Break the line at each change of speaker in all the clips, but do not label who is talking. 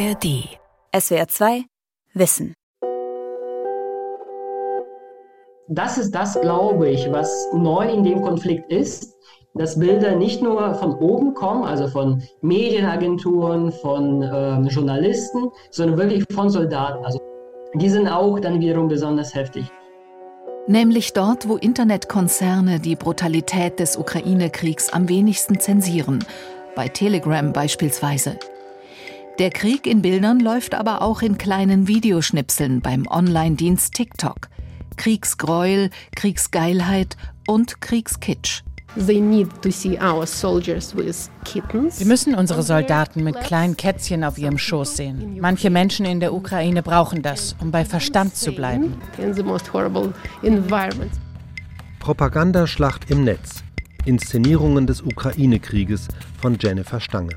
ARD. SWR 2 Wissen.
Das ist das, glaube ich, was neu in dem Konflikt ist, dass Bilder nicht nur von oben kommen, also von Medienagenturen, von äh, Journalisten, sondern wirklich von Soldaten. Also die sind auch dann wiederum besonders heftig.
Nämlich dort, wo Internetkonzerne die Brutalität des Ukraine-Kriegs am wenigsten zensieren, bei Telegram beispielsweise. Der Krieg in Bildern läuft aber auch in kleinen Videoschnipseln beim Online-Dienst TikTok. Kriegsgräuel, Kriegsgeilheit und Kriegskitsch.
Sie
müssen unsere Soldaten mit kleinen Kätzchen auf ihrem Schoß sehen. Manche Menschen in der Ukraine brauchen das, um bei Verstand zu bleiben.
Propagandaschlacht im Netz. Inszenierungen des Ukraine-Krieges von Jennifer Stange.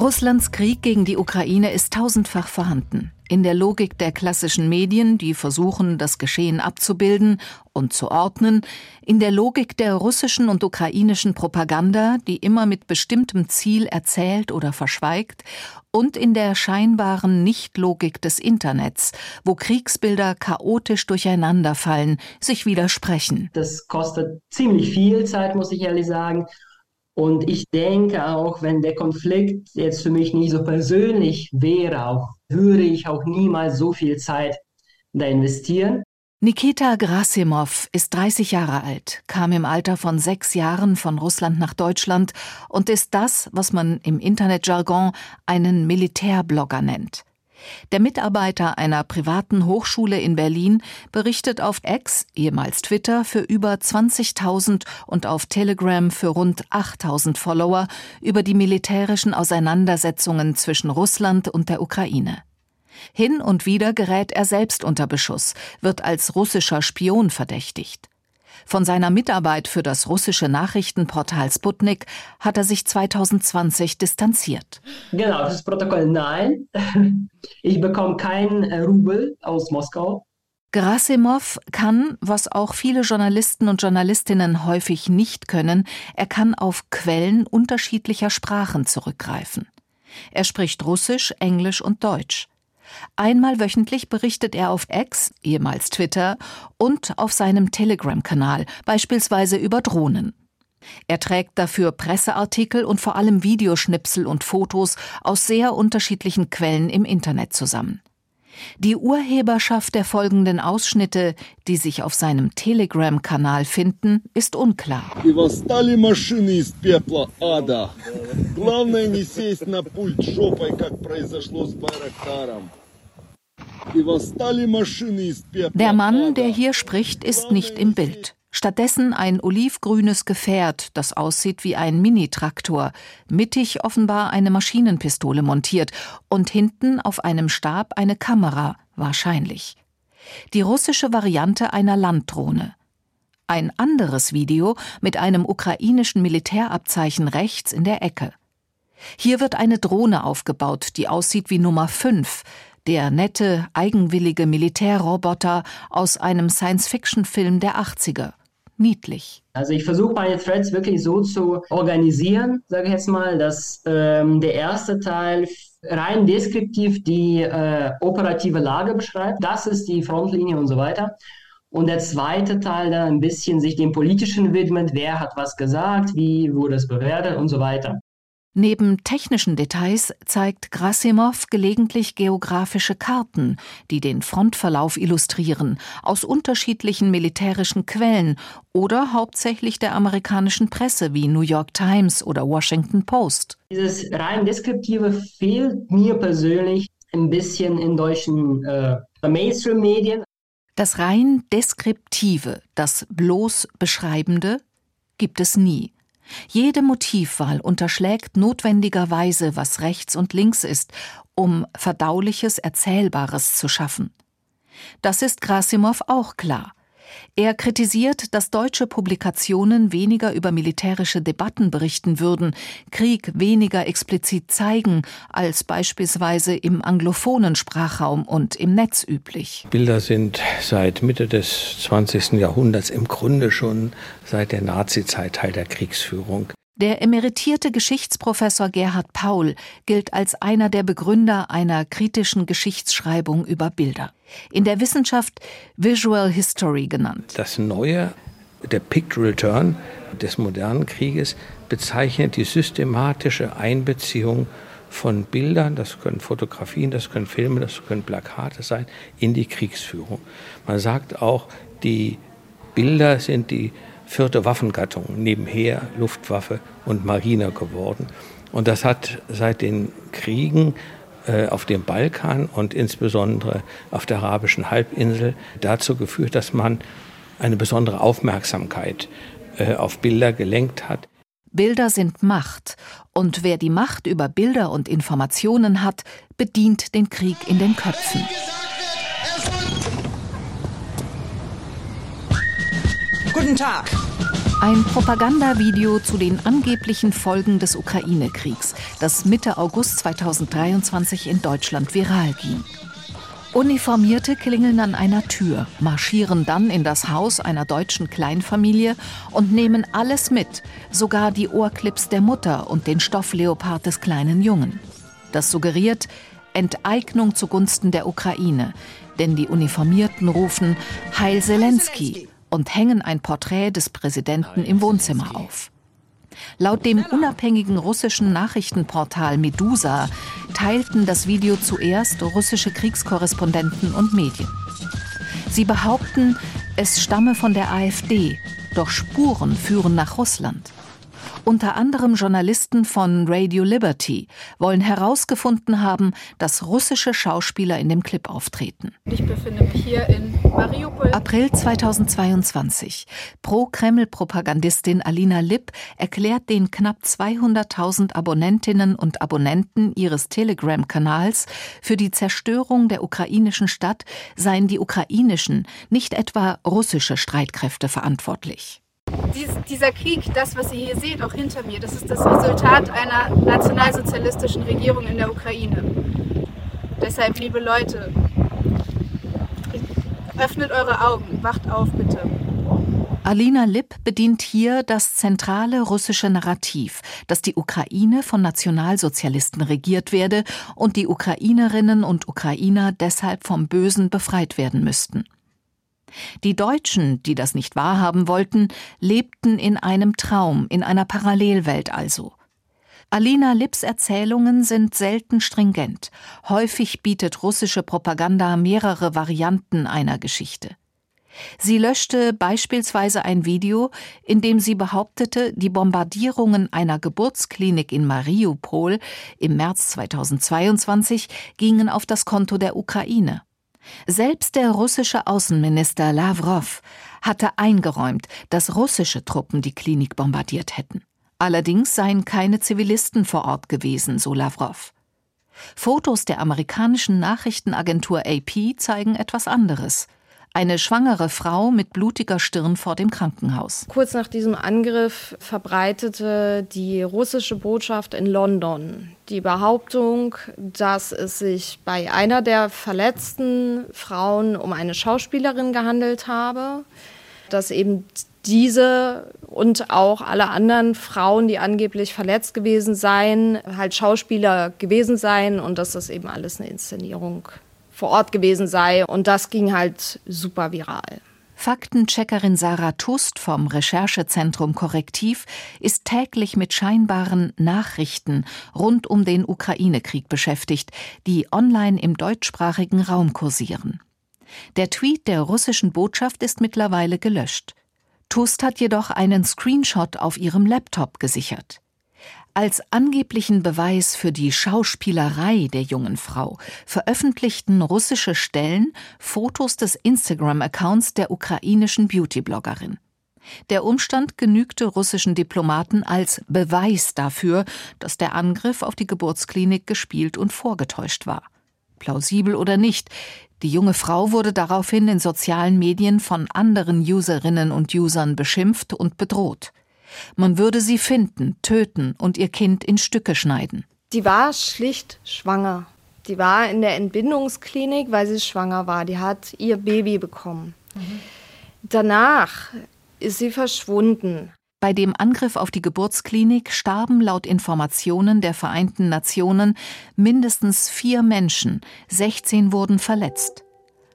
Russlands Krieg gegen die Ukraine ist tausendfach vorhanden. In der Logik der klassischen Medien, die versuchen, das Geschehen abzubilden und zu ordnen, in der Logik der russischen und ukrainischen Propaganda, die immer mit bestimmtem Ziel erzählt oder verschweigt, und in der scheinbaren Nichtlogik des Internets, wo Kriegsbilder chaotisch durcheinanderfallen, sich widersprechen.
Das kostet ziemlich viel Zeit, muss ich ehrlich sagen. Und ich denke auch, wenn der Konflikt jetzt für mich nicht so persönlich wäre, auch, würde ich auch niemals so viel Zeit da investieren.
Nikita Grasimov ist 30 Jahre alt, kam im Alter von sechs Jahren von Russland nach Deutschland und ist das, was man im Internetjargon einen Militärblogger nennt. Der Mitarbeiter einer privaten Hochschule in Berlin berichtet auf X, ehemals Twitter, für über 20.000 und auf Telegram für rund 8.000 Follower über die militärischen Auseinandersetzungen zwischen Russland und der Ukraine. Hin und wieder gerät er selbst unter Beschuss, wird als russischer Spion verdächtigt. Von seiner Mitarbeit für das russische Nachrichtenportal Sputnik hat er sich 2020 distanziert.
Genau, das Protokoll nein. Ich bekomme keinen äh, Rubel aus Moskau.
Gerasimov kann, was auch viele Journalisten und Journalistinnen häufig nicht können, er kann auf Quellen unterschiedlicher Sprachen zurückgreifen. Er spricht Russisch, Englisch und Deutsch. Einmal wöchentlich berichtet er auf X, ehemals Twitter, und auf seinem Telegram-Kanal, beispielsweise über Drohnen. Er trägt dafür Presseartikel und vor allem Videoschnipsel und Fotos aus sehr unterschiedlichen Quellen im Internet zusammen. Die Urheberschaft der folgenden Ausschnitte, die sich auf seinem Telegram-Kanal finden, ist unklar. Der Mann, der hier spricht, ist nicht im Bild. Stattdessen ein olivgrünes Gefährt, das aussieht wie ein Minitraktor, mittig offenbar eine Maschinenpistole montiert und hinten auf einem Stab eine Kamera, wahrscheinlich. Die russische Variante einer Landdrohne. Ein anderes Video mit einem ukrainischen Militärabzeichen rechts in der Ecke. Hier wird eine Drohne aufgebaut, die aussieht wie Nummer 5, der nette, eigenwillige Militärroboter aus einem Science-Fiction-Film der 80er. Niedlich.
Also ich versuche meine Threads wirklich so zu organisieren, sage ich jetzt mal, dass ähm, der erste Teil rein deskriptiv die äh, operative Lage beschreibt. Das ist die Frontlinie und so weiter. Und der zweite Teil dann ein bisschen sich dem Politischen widmet, wer hat was gesagt, wie wurde es bewertet und so weiter.
Neben technischen Details zeigt Grasimov gelegentlich geografische Karten, die den Frontverlauf illustrieren, aus unterschiedlichen militärischen Quellen oder hauptsächlich der amerikanischen Presse wie New York Times oder Washington Post.
Dieses rein deskriptive fehlt mir persönlich ein bisschen in deutschen äh, Mainstream-Medien.
Das rein deskriptive, das bloß beschreibende gibt es nie. Jede Motivwahl unterschlägt notwendigerweise, was rechts und links ist, um verdauliches, erzählbares zu schaffen. Das ist Krasimov auch klar. Er kritisiert, dass deutsche Publikationen weniger über militärische Debatten berichten würden, Krieg weniger explizit zeigen als beispielsweise im anglophonen Sprachraum und im Netz üblich.
Bilder sind seit Mitte des 20. Jahrhunderts im Grunde schon seit der Nazizeit Teil der Kriegsführung.
Der emeritierte Geschichtsprofessor Gerhard Paul gilt als einer der Begründer einer kritischen Geschichtsschreibung über Bilder. In der Wissenschaft Visual History genannt.
Das Neue, der Pictorial Turn des modernen Krieges, bezeichnet die systematische Einbeziehung von Bildern, das können Fotografien, das können Filme, das können Plakate sein, in die Kriegsführung. Man sagt auch, die Bilder sind die vierte Waffengattung neben Heer, Luftwaffe und Marine geworden. Und das hat seit den Kriegen äh, auf dem Balkan und insbesondere auf der arabischen Halbinsel dazu geführt, dass man eine besondere Aufmerksamkeit äh, auf Bilder gelenkt hat.
Bilder sind Macht, und wer die Macht über Bilder und Informationen hat, bedient den Krieg in den Köpfen.
Guten Tag.
Ein Propagandavideo zu den angeblichen Folgen des Ukraine-Kriegs, das Mitte August 2023 in Deutschland viral ging. Uniformierte klingeln an einer Tür, marschieren dann in das Haus einer deutschen Kleinfamilie und nehmen alles mit, sogar die Ohrclips der Mutter und den Stoffleopard des kleinen Jungen. Das suggeriert Enteignung zugunsten der Ukraine, denn die Uniformierten rufen Heil Zelensky und hängen ein Porträt des Präsidenten im Wohnzimmer auf. Laut dem unabhängigen russischen Nachrichtenportal Medusa teilten das Video zuerst russische Kriegskorrespondenten und Medien. Sie behaupten, es stamme von der AfD, doch Spuren führen nach Russland. Unter anderem Journalisten von Radio Liberty wollen herausgefunden haben, dass russische Schauspieler in dem Clip auftreten.
Ich befinde mich hier in Mariupol.
April 2022. Pro-Kreml-Propagandistin Alina Lipp erklärt den knapp 200.000 Abonnentinnen und Abonnenten ihres Telegram-Kanals, für die Zerstörung der ukrainischen Stadt seien die ukrainischen, nicht etwa russische Streitkräfte verantwortlich.
Dies, dieser Krieg, das, was ihr hier seht, auch hinter mir, das ist das Resultat einer nationalsozialistischen Regierung in der Ukraine. Deshalb, liebe Leute, öffnet eure Augen, wacht auf bitte.
Alina Lipp bedient hier das zentrale russische Narrativ, dass die Ukraine von Nationalsozialisten regiert werde und die Ukrainerinnen und Ukrainer deshalb vom Bösen befreit werden müssten. Die Deutschen, die das nicht wahrhaben wollten, lebten in einem Traum, in einer Parallelwelt also. Alina Lipps Erzählungen sind selten stringent. Häufig bietet russische Propaganda mehrere Varianten einer Geschichte. Sie löschte beispielsweise ein Video, in dem sie behauptete, die Bombardierungen einer Geburtsklinik in Mariupol im März 2022 gingen auf das Konto der Ukraine. Selbst der russische Außenminister Lavrov hatte eingeräumt, dass russische Truppen die Klinik bombardiert hätten. Allerdings seien keine Zivilisten vor Ort gewesen, so Lavrov. Fotos der amerikanischen Nachrichtenagentur AP zeigen etwas anderes eine schwangere Frau mit blutiger Stirn vor dem Krankenhaus.
Kurz nach diesem Angriff verbreitete die russische Botschaft in London die Behauptung, dass es sich bei einer der verletzten Frauen um eine Schauspielerin gehandelt habe, dass eben diese und auch alle anderen Frauen, die angeblich verletzt gewesen seien, halt Schauspieler gewesen seien und dass das eben alles eine Inszenierung vor Ort gewesen sei. Und das ging halt super viral.
Faktencheckerin Sarah Tust vom Recherchezentrum Korrektiv ist täglich mit scheinbaren Nachrichten rund um den Ukraine-Krieg beschäftigt, die online im deutschsprachigen Raum kursieren. Der Tweet der russischen Botschaft ist mittlerweile gelöscht. Tust hat jedoch einen Screenshot auf ihrem Laptop gesichert. Als angeblichen Beweis für die Schauspielerei der jungen Frau veröffentlichten russische Stellen Fotos des Instagram-Accounts der ukrainischen Beauty-Bloggerin. Der Umstand genügte russischen Diplomaten als Beweis dafür, dass der Angriff auf die Geburtsklinik gespielt und vorgetäuscht war. Plausibel oder nicht, die junge Frau wurde daraufhin in sozialen Medien von anderen Userinnen und Usern beschimpft und bedroht. Man würde sie finden, töten und ihr Kind in Stücke schneiden.
Die war schlicht schwanger. Die war in der Entbindungsklinik, weil sie schwanger war. Die hat ihr Baby bekommen. Mhm. Danach ist sie verschwunden.
Bei dem Angriff auf die Geburtsklinik starben laut Informationen der Vereinten Nationen mindestens vier Menschen, 16 wurden verletzt.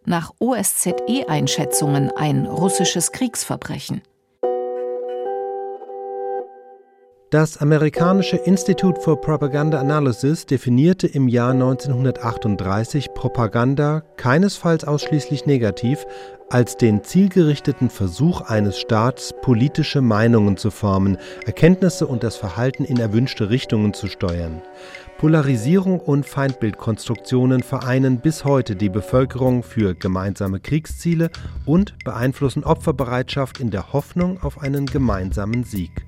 Nach OSZE-Einschätzungen ein russisches Kriegsverbrechen.
Das amerikanische Institute for Propaganda Analysis definierte im Jahr 1938 Propaganda keinesfalls ausschließlich negativ als den zielgerichteten Versuch eines Staats, politische Meinungen zu formen, Erkenntnisse und das Verhalten in erwünschte Richtungen zu steuern. Polarisierung und Feindbildkonstruktionen vereinen bis heute die Bevölkerung für gemeinsame Kriegsziele und beeinflussen Opferbereitschaft in der Hoffnung auf einen gemeinsamen Sieg.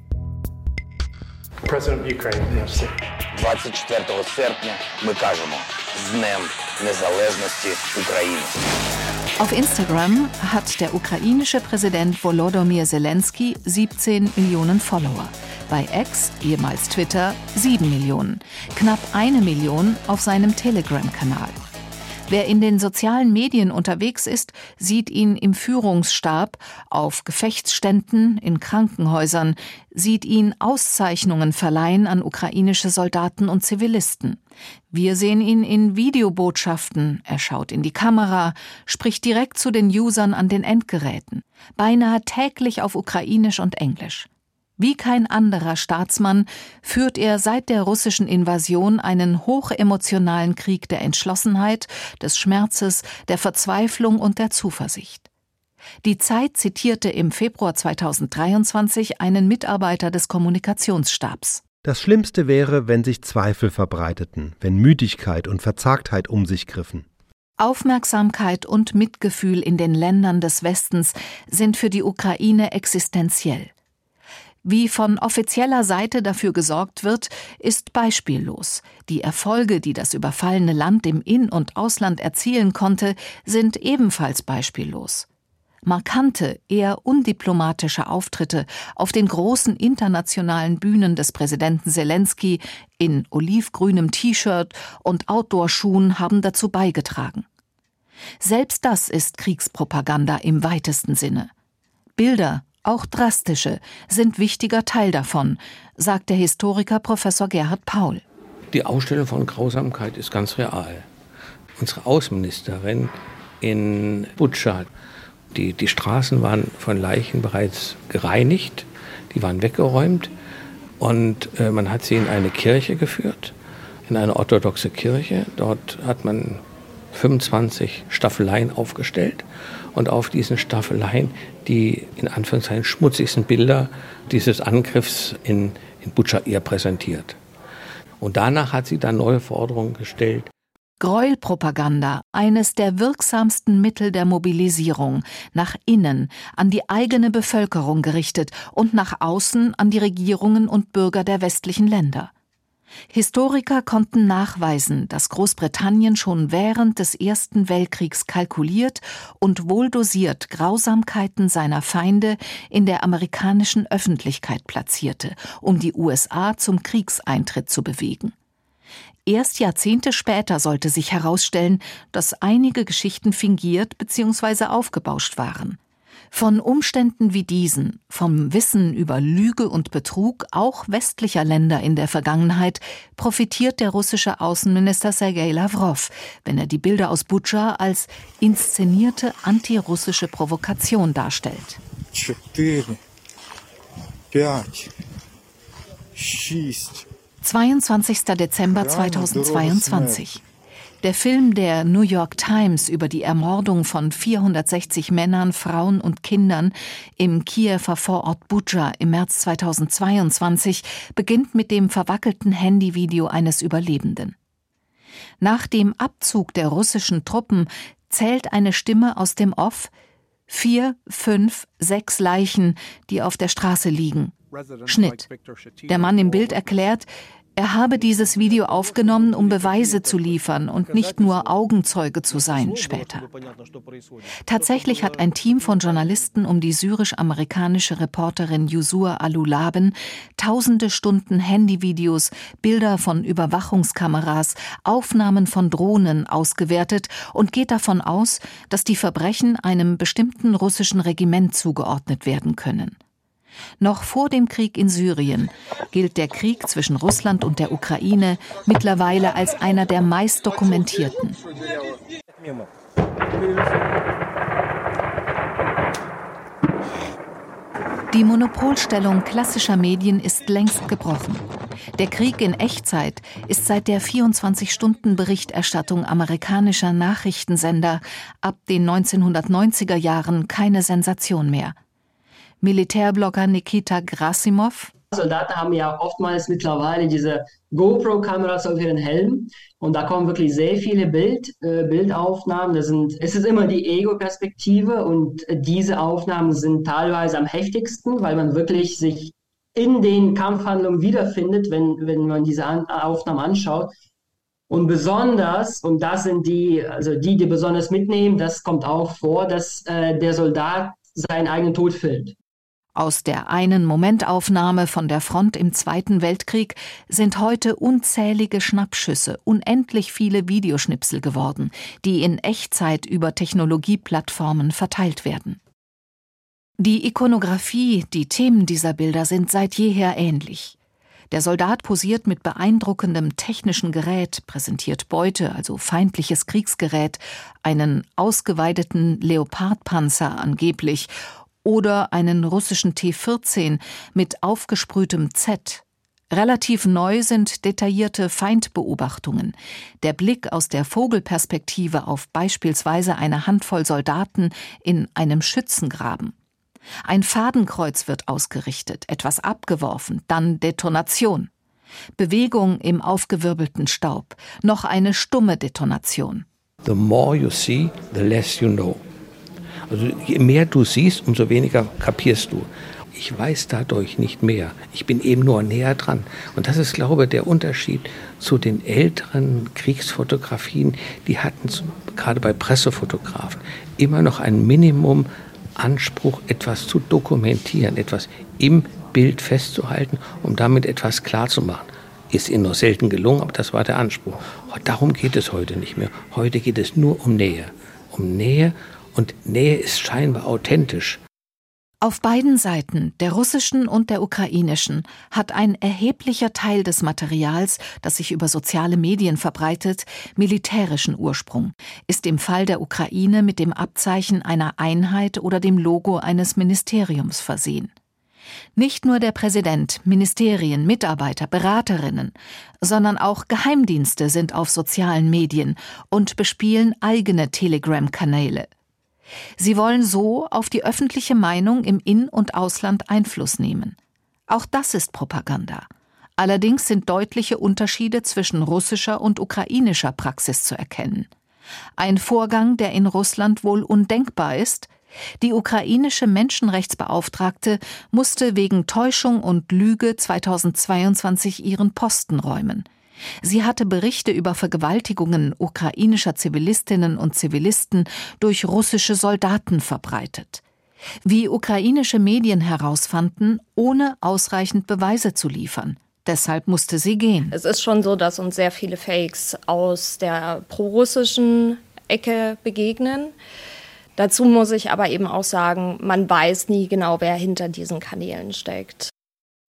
President of Ukraine. 24 серпня ми кажемо з Днем Незалежності України.
Auf Instagram hat der ukrainische Präsident Volodymyr Zelensky 17 Millionen Follower. Bei X, ehemals Twitter, 7 Millionen. Knapp eine Million auf seinem Telegram-Kanal. Wer in den sozialen Medien unterwegs ist, sieht ihn im Führungsstab, auf Gefechtsständen, in Krankenhäusern, sieht ihn Auszeichnungen verleihen an ukrainische Soldaten und Zivilisten. Wir sehen ihn in Videobotschaften, er schaut in die Kamera, spricht direkt zu den Usern an den Endgeräten, beinahe täglich auf Ukrainisch und Englisch. Wie kein anderer Staatsmann führt er seit der russischen Invasion einen hochemotionalen Krieg der Entschlossenheit, des Schmerzes, der Verzweiflung und der Zuversicht. Die Zeit zitierte im Februar 2023 einen Mitarbeiter des Kommunikationsstabs.
Das Schlimmste wäre, wenn sich Zweifel verbreiteten, wenn Müdigkeit und Verzagtheit um sich griffen.
Aufmerksamkeit und Mitgefühl in den Ländern des Westens sind für die Ukraine existenziell. Wie von offizieller Seite dafür gesorgt wird, ist beispiellos. Die Erfolge, die das überfallene Land im In- und Ausland erzielen konnte, sind ebenfalls beispiellos. Markante, eher undiplomatische Auftritte auf den großen internationalen Bühnen des Präsidenten Zelensky in olivgrünem T-Shirt und Outdoor-Schuhen haben dazu beigetragen. Selbst das ist Kriegspropaganda im weitesten Sinne. Bilder, auch drastische, sind wichtiger Teil davon, sagt der Historiker Professor Gerhard Paul.
Die Ausstellung von Grausamkeit ist ganz real. Unsere Außenministerin in Butscha, die, die Straßen waren von Leichen bereits gereinigt, die waren weggeräumt und äh, man hat sie in eine Kirche geführt, in eine orthodoxe Kirche. Dort hat man 25 Staffeleien aufgestellt und auf diesen Staffeleien die in Anführungszeichen schmutzigsten Bilder dieses Angriffs in, in Butscha ihr präsentiert. Und danach hat sie dann neue Forderungen gestellt.
Gräuelpropaganda, eines der wirksamsten Mittel der Mobilisierung, nach innen, an die eigene Bevölkerung gerichtet und nach außen an die Regierungen und Bürger der westlichen Länder. Historiker konnten nachweisen, dass Großbritannien schon während des Ersten Weltkriegs kalkuliert und wohldosiert Grausamkeiten seiner Feinde in der amerikanischen Öffentlichkeit platzierte, um die USA zum Kriegseintritt zu bewegen. Erst Jahrzehnte später sollte sich herausstellen, dass einige Geschichten fingiert bzw. aufgebauscht waren. Von Umständen wie diesen, vom Wissen über Lüge und Betrug auch westlicher Länder in der Vergangenheit, profitiert der russische Außenminister Sergei Lavrov, wenn er die Bilder aus Butscha als inszenierte antirussische Provokation darstellt. 22. Dezember 2022. Der Film der New York Times über die Ermordung von 460 Männern, Frauen und Kindern im Kiewer Vorort Butscha im März 2022 beginnt mit dem verwackelten Handyvideo eines Überlebenden. Nach dem Abzug der russischen Truppen zählt eine Stimme aus dem Off vier, fünf, sechs Leichen, die auf der Straße liegen. Schnitt. Der Mann im Bild erklärt, er habe dieses Video aufgenommen, um Beweise zu liefern und nicht nur Augenzeuge zu sein später. Tatsächlich hat ein Team von Journalisten um die syrisch-amerikanische Reporterin Yusur Alulaben tausende Stunden Handyvideos, Bilder von Überwachungskameras, Aufnahmen von Drohnen ausgewertet und geht davon aus, dass die Verbrechen einem bestimmten russischen Regiment zugeordnet werden können. Noch vor dem Krieg in Syrien gilt der Krieg zwischen Russland und der Ukraine mittlerweile als einer der meist dokumentierten. Die Monopolstellung klassischer Medien ist längst gebrochen. Der Krieg in Echtzeit ist seit der 24-Stunden-Berichterstattung amerikanischer Nachrichtensender ab den 1990er Jahren keine Sensation mehr. Militärblogger Nikita Grasimov
Soldaten haben ja oftmals mittlerweile diese GoPro-Kameras auf ihren Helm und da kommen wirklich sehr viele Bild, äh, Bildaufnahmen. Das sind, es ist immer die Ego-Perspektive und diese Aufnahmen sind teilweise am heftigsten, weil man wirklich sich in den Kampfhandlungen wiederfindet, wenn, wenn man diese An Aufnahmen anschaut. Und besonders, und das sind die, also die, die besonders mitnehmen, das kommt auch vor, dass äh, der Soldat seinen eigenen Tod filmt.
Aus der einen Momentaufnahme von der Front im Zweiten Weltkrieg sind heute unzählige Schnappschüsse, unendlich viele Videoschnipsel geworden, die in Echtzeit über Technologieplattformen verteilt werden. Die Ikonografie, die Themen dieser Bilder sind seit jeher ähnlich. Der Soldat posiert mit beeindruckendem technischen Gerät, präsentiert Beute, also feindliches Kriegsgerät, einen ausgeweideten Leopardpanzer angeblich oder einen russischen T-14 mit aufgesprühtem Z. Relativ neu sind detaillierte Feindbeobachtungen, der Blick aus der Vogelperspektive auf beispielsweise eine Handvoll Soldaten in einem Schützengraben. Ein Fadenkreuz wird ausgerichtet, etwas abgeworfen, dann Detonation. Bewegung im aufgewirbelten Staub, noch eine stumme Detonation.
The more you see, the less you know. Also je mehr du siehst, umso weniger kapierst du. Ich weiß dadurch nicht mehr. Ich bin eben nur näher dran. Und das ist, glaube ich, der Unterschied zu den älteren Kriegsfotografien. Die hatten gerade bei Pressefotografen immer noch ein Minimum Anspruch, etwas zu dokumentieren, etwas im Bild festzuhalten, um damit etwas klarzumachen. Ist ihnen nur selten gelungen, aber das war der Anspruch. Darum geht es heute nicht mehr. Heute geht es nur um Nähe. Um Nähe und Nähe ist scheinbar authentisch.
Auf beiden Seiten, der russischen und der ukrainischen, hat ein erheblicher Teil des Materials, das sich über soziale Medien verbreitet, militärischen Ursprung, ist im Fall der Ukraine mit dem Abzeichen einer Einheit oder dem Logo eines Ministeriums versehen. Nicht nur der Präsident, Ministerien, Mitarbeiter, Beraterinnen, sondern auch Geheimdienste sind auf sozialen Medien und bespielen eigene Telegram-Kanäle. Sie wollen so auf die öffentliche Meinung im In- und Ausland Einfluss nehmen. Auch das ist Propaganda. Allerdings sind deutliche Unterschiede zwischen russischer und ukrainischer Praxis zu erkennen. Ein Vorgang, der in Russland wohl undenkbar ist, die ukrainische Menschenrechtsbeauftragte musste wegen Täuschung und Lüge 2022 ihren Posten räumen. Sie hatte Berichte über Vergewaltigungen ukrainischer Zivilistinnen und Zivilisten durch russische Soldaten verbreitet. Wie ukrainische Medien herausfanden, ohne ausreichend Beweise zu liefern. Deshalb musste sie gehen.
Es ist schon so, dass uns sehr viele Fakes aus der prorussischen Ecke begegnen. Dazu muss ich aber eben auch sagen, man weiß nie genau, wer hinter diesen Kanälen steckt.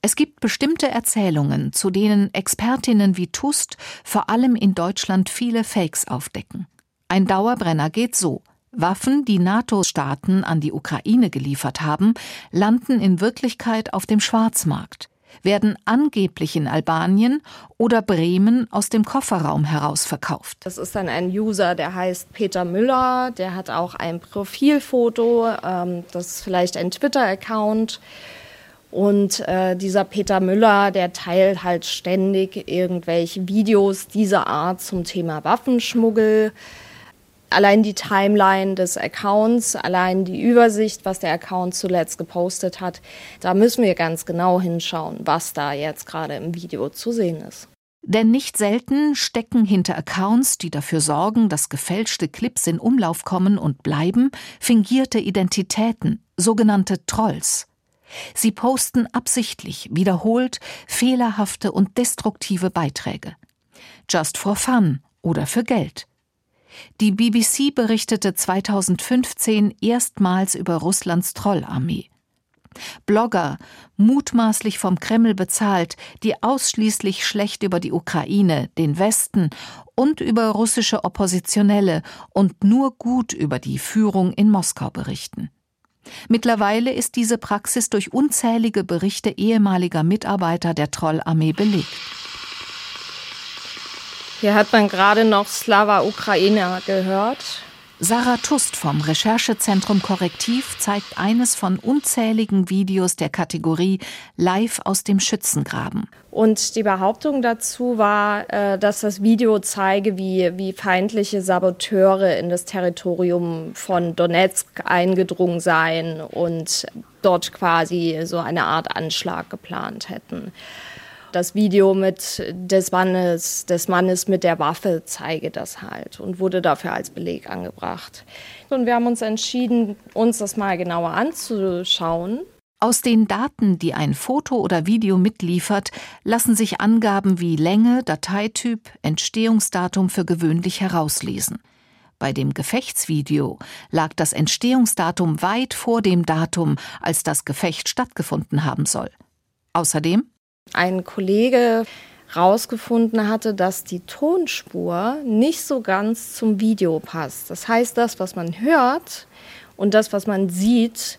Es gibt bestimmte Erzählungen, zu denen Expertinnen wie Tust vor allem in Deutschland viele Fakes aufdecken. Ein Dauerbrenner geht so. Waffen, die NATO-Staaten an die Ukraine geliefert haben, landen in Wirklichkeit auf dem Schwarzmarkt, werden angeblich in Albanien oder Bremen aus dem Kofferraum heraus verkauft.
Das ist dann ein User, der heißt Peter Müller, der hat auch ein Profilfoto, ähm, das ist vielleicht ein Twitter-Account und äh, dieser Peter Müller, der teilt halt ständig irgendwelche Videos dieser Art zum Thema Waffenschmuggel. Allein die Timeline des Accounts, allein die Übersicht, was der Account zuletzt gepostet hat, da müssen wir ganz genau hinschauen, was da jetzt gerade im Video zu sehen ist.
Denn nicht selten stecken hinter Accounts, die dafür sorgen, dass gefälschte Clips in Umlauf kommen und bleiben, fingierte Identitäten, sogenannte Trolls. Sie posten absichtlich, wiederholt fehlerhafte und destruktive Beiträge. Just for fun oder für Geld. Die BBC berichtete 2015 erstmals über Russlands Trollarmee. Blogger, mutmaßlich vom Kreml bezahlt, die ausschließlich schlecht über die Ukraine, den Westen und über russische Oppositionelle und nur gut über die Führung in Moskau berichten. Mittlerweile ist diese Praxis durch unzählige Berichte ehemaliger Mitarbeiter der Trollarmee belegt.
Hier hat man gerade noch Slava Ukraina gehört.
Sarah Tust vom Recherchezentrum Korrektiv zeigt eines von unzähligen Videos der Kategorie Live aus dem Schützengraben.
Und die Behauptung dazu war, äh, dass das Video zeige, wie, wie feindliche Saboteure in das Territorium von Donetsk eingedrungen seien und dort quasi so eine Art Anschlag geplant hätten. Das Video mit des Mannes, des Mannes mit der Waffe zeige das halt und wurde dafür als Beleg angebracht. Und wir haben uns entschieden, uns das mal genauer anzuschauen.
Aus den Daten, die ein Foto oder Video mitliefert, lassen sich Angaben wie Länge, Dateityp, Entstehungsdatum für gewöhnlich herauslesen. Bei dem Gefechtsvideo lag das Entstehungsdatum weit vor dem Datum, als das Gefecht stattgefunden haben soll. Außerdem
ein Kollege rausgefunden hatte, dass die Tonspur nicht so ganz zum Video passt. Das heißt, das, was man hört und das, was man sieht,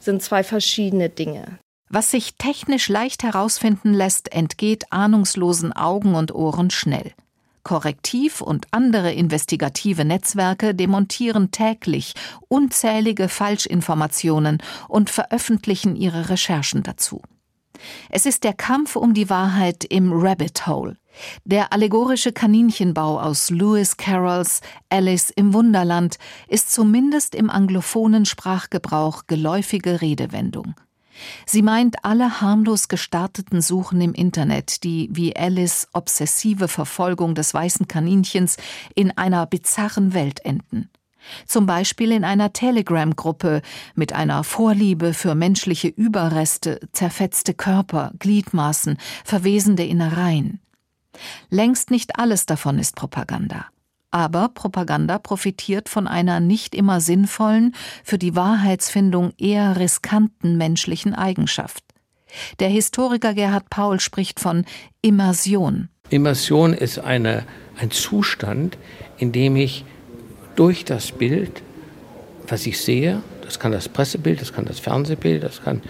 sind zwei verschiedene Dinge.
Was sich technisch leicht herausfinden lässt, entgeht ahnungslosen Augen und Ohren schnell. Korrektiv und andere investigative Netzwerke demontieren täglich unzählige Falschinformationen und veröffentlichen ihre Recherchen dazu. Es ist der Kampf um die Wahrheit im Rabbit Hole, der allegorische Kaninchenbau aus Lewis Carrolls Alice im Wunderland ist zumindest im anglophonen Sprachgebrauch geläufige Redewendung. Sie meint alle harmlos gestarteten Suchen im Internet, die wie Alice obsessive Verfolgung des weißen Kaninchens in einer bizarren Welt enden zum Beispiel in einer Telegram-Gruppe mit einer Vorliebe für menschliche Überreste, zerfetzte Körper, Gliedmaßen, verwesende Innereien. Längst nicht alles davon ist Propaganda. Aber Propaganda profitiert von einer nicht immer sinnvollen, für die Wahrheitsfindung eher riskanten menschlichen Eigenschaft. Der Historiker Gerhard Paul spricht von Immersion.
Immersion ist eine, ein Zustand, in dem ich durch das Bild, was ich sehe, das kann das Pressebild, das kann das Fernsehbild, das kann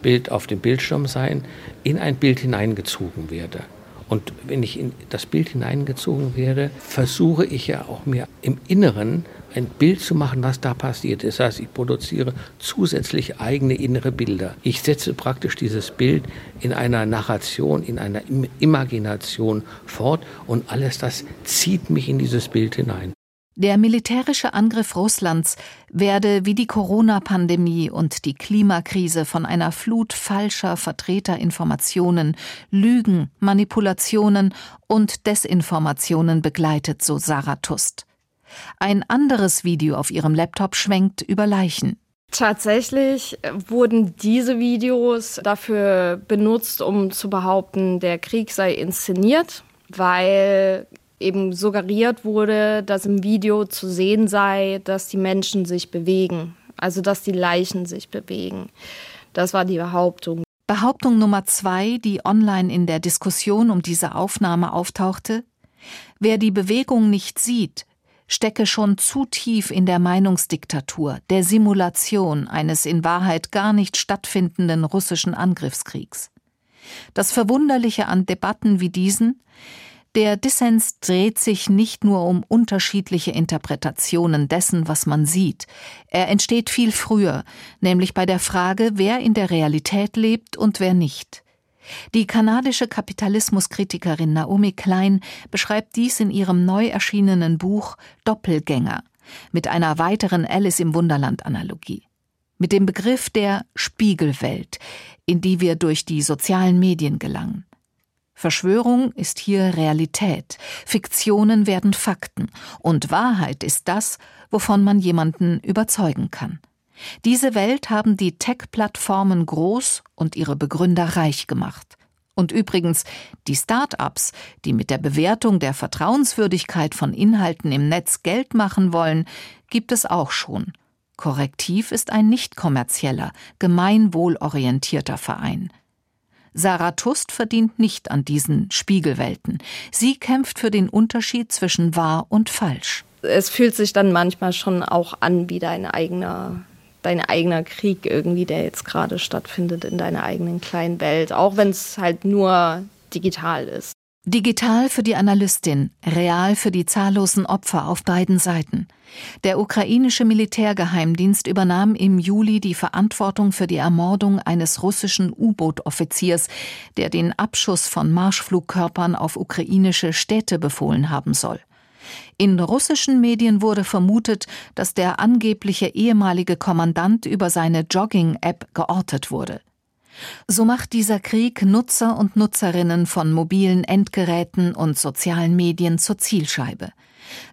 Bild auf dem Bildschirm sein, in ein Bild hineingezogen werde. Und wenn ich in das Bild hineingezogen werde, versuche ich ja auch mir im Inneren ein Bild zu machen, was da passiert. Das heißt, ich produziere zusätzlich eigene innere Bilder. Ich setze praktisch dieses Bild in einer Narration, in einer Imagination fort und alles das zieht mich in dieses Bild hinein.
Der militärische Angriff Russlands werde wie die Corona-Pandemie und die Klimakrise von einer Flut falscher Vertreterinformationen, Lügen, Manipulationen und Desinformationen begleitet, so Sarah Tust. Ein anderes Video auf ihrem Laptop schwenkt über Leichen.
Tatsächlich wurden diese Videos dafür benutzt, um zu behaupten, der Krieg sei inszeniert, weil eben suggeriert wurde, dass im Video zu sehen sei, dass die Menschen sich bewegen, also dass die Leichen sich bewegen. Das war die Behauptung.
Behauptung Nummer zwei, die online in der Diskussion um diese Aufnahme auftauchte. Wer die Bewegung nicht sieht, stecke schon zu tief in der Meinungsdiktatur, der Simulation eines in Wahrheit gar nicht stattfindenden russischen Angriffskriegs. Das Verwunderliche an Debatten wie diesen, der Dissens dreht sich nicht nur um unterschiedliche Interpretationen dessen, was man sieht. Er entsteht viel früher, nämlich bei der Frage, wer in der Realität lebt und wer nicht. Die kanadische Kapitalismuskritikerin Naomi Klein beschreibt dies in ihrem neu erschienenen Buch Doppelgänger mit einer weiteren Alice im Wunderland Analogie. Mit dem Begriff der Spiegelwelt, in die wir durch die sozialen Medien gelangen. Verschwörung ist hier Realität, Fiktionen werden Fakten, und Wahrheit ist das, wovon man jemanden überzeugen kann. Diese Welt haben die Tech-Plattformen groß und ihre Begründer reich gemacht. Und übrigens, die Start-ups, die mit der Bewertung der Vertrauenswürdigkeit von Inhalten im Netz Geld machen wollen, gibt es auch schon. Korrektiv ist ein nicht kommerzieller, gemeinwohlorientierter Verein. Sarah Tust verdient nicht an diesen Spiegelwelten. Sie kämpft für den Unterschied zwischen wahr und falsch.
Es fühlt sich dann manchmal schon auch an wie dein eigener, dein eigener Krieg irgendwie, der jetzt gerade stattfindet in deiner eigenen kleinen Welt, auch wenn es halt nur digital ist.
Digital für die Analystin, real für die zahllosen Opfer auf beiden Seiten. Der ukrainische Militärgeheimdienst übernahm im Juli die Verantwortung für die Ermordung eines russischen U-Boot-Offiziers, der den Abschuss von Marschflugkörpern auf ukrainische Städte befohlen haben soll. In russischen Medien wurde vermutet, dass der angebliche ehemalige Kommandant über seine Jogging-App geortet wurde. So macht dieser Krieg Nutzer und Nutzerinnen von mobilen Endgeräten und sozialen Medien zur Zielscheibe.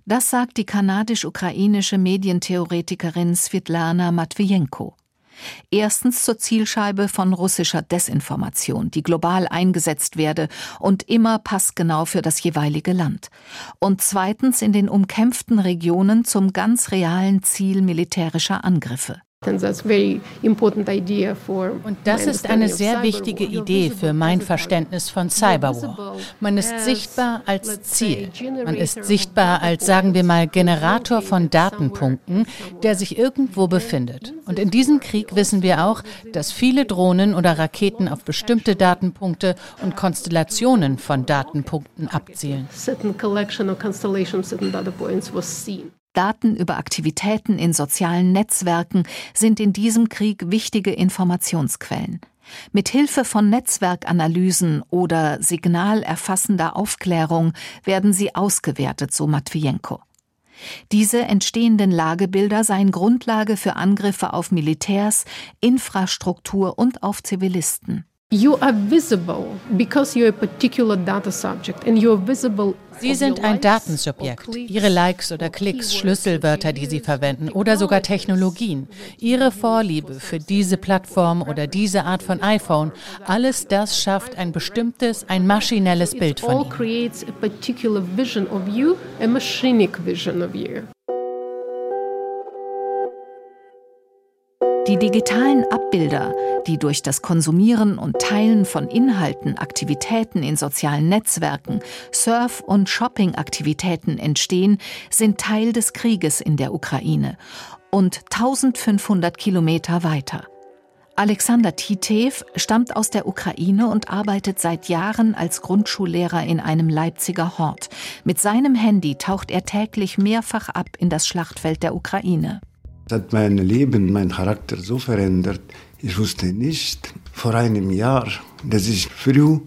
Das sagt die kanadisch-ukrainische Medientheoretikerin Svetlana Matwijenko. Erstens zur Zielscheibe von russischer Desinformation, die global eingesetzt werde und immer passgenau für das jeweilige Land. Und zweitens in den umkämpften Regionen zum ganz realen Ziel militärischer Angriffe.
Und das ist eine sehr wichtige Idee für mein Verständnis von Cyberwar. Man ist sichtbar als Ziel. Man ist sichtbar als, sagen wir mal, Generator von Datenpunkten, der sich irgendwo befindet. Und in diesem Krieg wissen wir auch, dass viele Drohnen oder Raketen auf bestimmte Datenpunkte und Konstellationen von Datenpunkten abzielen.
Daten über Aktivitäten in sozialen Netzwerken sind in diesem Krieg wichtige Informationsquellen. Mit Hilfe von Netzwerkanalysen oder signalerfassender Aufklärung werden sie ausgewertet, so Matwijenko. Diese entstehenden Lagebilder seien Grundlage für Angriffe auf Militärs, Infrastruktur und auf Zivilisten. You are visible because you're a particular
data subject and you're visible Sie sind ein Datensubjekt. Ihre Likes oder Klicks, Schlüsselwörter, die Sie verwenden oder sogar Technologien. Ihre Vorliebe für diese Plattform oder diese Art von iPhone, alles das schafft ein bestimmtes, ein maschinelles Bild von Ihnen.
Die digitalen Abbilder, die durch das Konsumieren und Teilen von Inhalten, Aktivitäten in sozialen Netzwerken, Surf- und Shopping-Aktivitäten entstehen, sind Teil des Krieges in der Ukraine und 1500 Kilometer weiter. Alexander Titev stammt aus der Ukraine und arbeitet seit Jahren als Grundschullehrer in einem Leipziger Hort. Mit seinem Handy taucht er täglich mehrfach ab in das Schlachtfeld der Ukraine.
Das hat mein Leben, mein Charakter so verändert. Ich wusste nicht vor einem Jahr, dass ich früh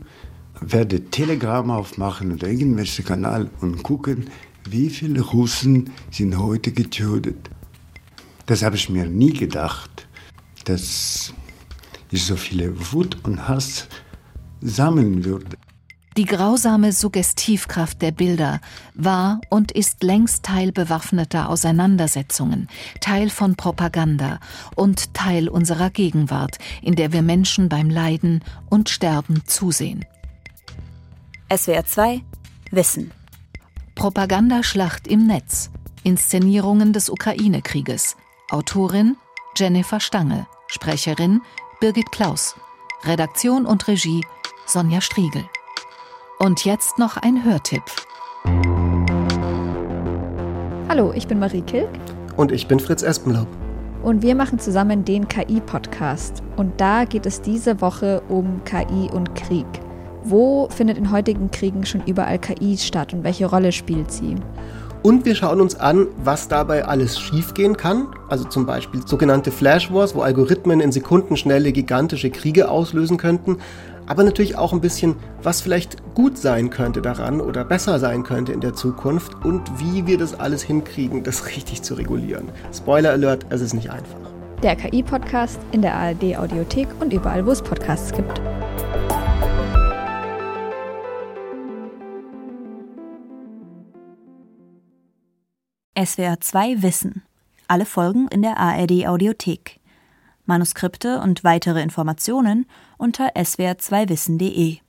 werde Telegram aufmachen oder irgendwelche Kanal und gucken, wie viele Russen sind heute getötet. Das habe ich mir nie gedacht, dass ich so viele Wut und Hass sammeln würde.
Die grausame Suggestivkraft der Bilder war und ist längst Teil bewaffneter Auseinandersetzungen, Teil von Propaganda und Teil unserer Gegenwart, in der wir Menschen beim Leiden und Sterben zusehen.
SWR 2 Wissen
Propagandaschlacht im Netz. Inszenierungen des Ukraine-Krieges. Autorin Jennifer Stange. Sprecherin Birgit Klaus. Redaktion und Regie Sonja Striegel. Und jetzt noch ein Hörtipp.
Hallo, ich bin Marie Kilk.
Und ich bin Fritz Espenlaub.
Und wir machen zusammen den KI-Podcast. Und da geht es diese Woche um KI und Krieg. Wo findet in heutigen Kriegen schon überall KI statt und welche Rolle spielt sie?
Und wir schauen uns an, was dabei alles schiefgehen kann. Also zum Beispiel sogenannte Flash Wars, wo Algorithmen in Sekundenschnelle gigantische Kriege auslösen könnten aber natürlich auch ein bisschen, was vielleicht gut sein könnte daran oder besser sein könnte in der Zukunft und wie wir das alles hinkriegen, das richtig zu regulieren. Spoiler Alert, es ist nicht einfach.
Der KI-Podcast in der ARD-Audiothek und überall, wo es Podcasts gibt.
SWR 2 Wissen. Alle Folgen in der ARD-Audiothek. Manuskripte und weitere Informationen unter swr2wissen.de